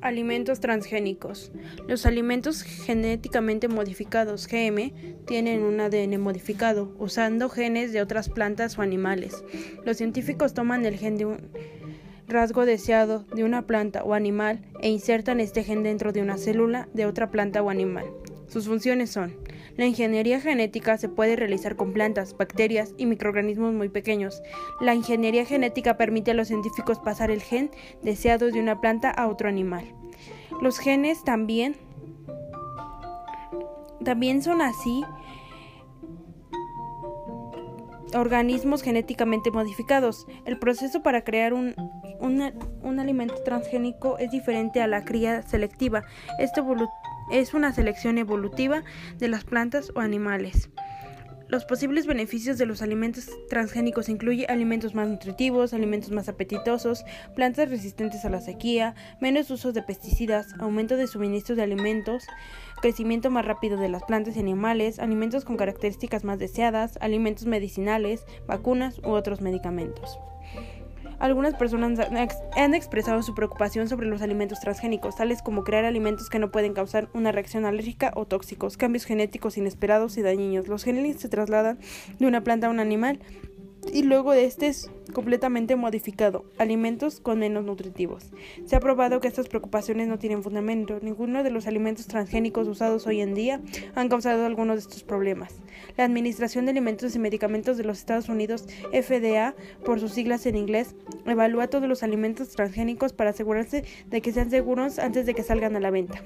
Alimentos transgénicos. Los alimentos genéticamente modificados, GM, tienen un ADN modificado, usando genes de otras plantas o animales. Los científicos toman el gen de un rasgo deseado de una planta o animal e insertan este gen dentro de una célula de otra planta o animal. Sus funciones son la ingeniería genética se puede realizar con plantas, bacterias y microorganismos muy pequeños. La ingeniería genética permite a los científicos pasar el gen deseado de una planta a otro animal. Los genes también también son así organismos genéticamente modificados. El proceso para crear un, un, alimento transgénico es diferente a la cría selectiva. Esto es una selección evolutiva de las plantas o animales. Los posibles beneficios de los alimentos transgénicos incluyen alimentos más nutritivos, alimentos más apetitosos, plantas resistentes a la sequía, menos uso de pesticidas, aumento de suministro de alimentos, crecimiento más rápido de las plantas y animales, alimentos con características más deseadas, alimentos medicinales, vacunas u otros medicamentos. Algunas personas han expresado su preocupación sobre los alimentos transgénicos, tales como crear alimentos que no pueden causar una reacción alérgica o tóxicos, cambios genéticos inesperados y dañinos. Los genes se trasladan de una planta a un animal y luego de este es completamente modificado, alimentos con menos nutritivos. Se ha probado que estas preocupaciones no tienen fundamento. Ninguno de los alimentos transgénicos usados hoy en día han causado alguno de estos problemas. La Administración de Alimentos y Medicamentos de los Estados Unidos, FDA, por sus siglas en inglés, evalúa todos los alimentos transgénicos para asegurarse de que sean seguros antes de que salgan a la venta.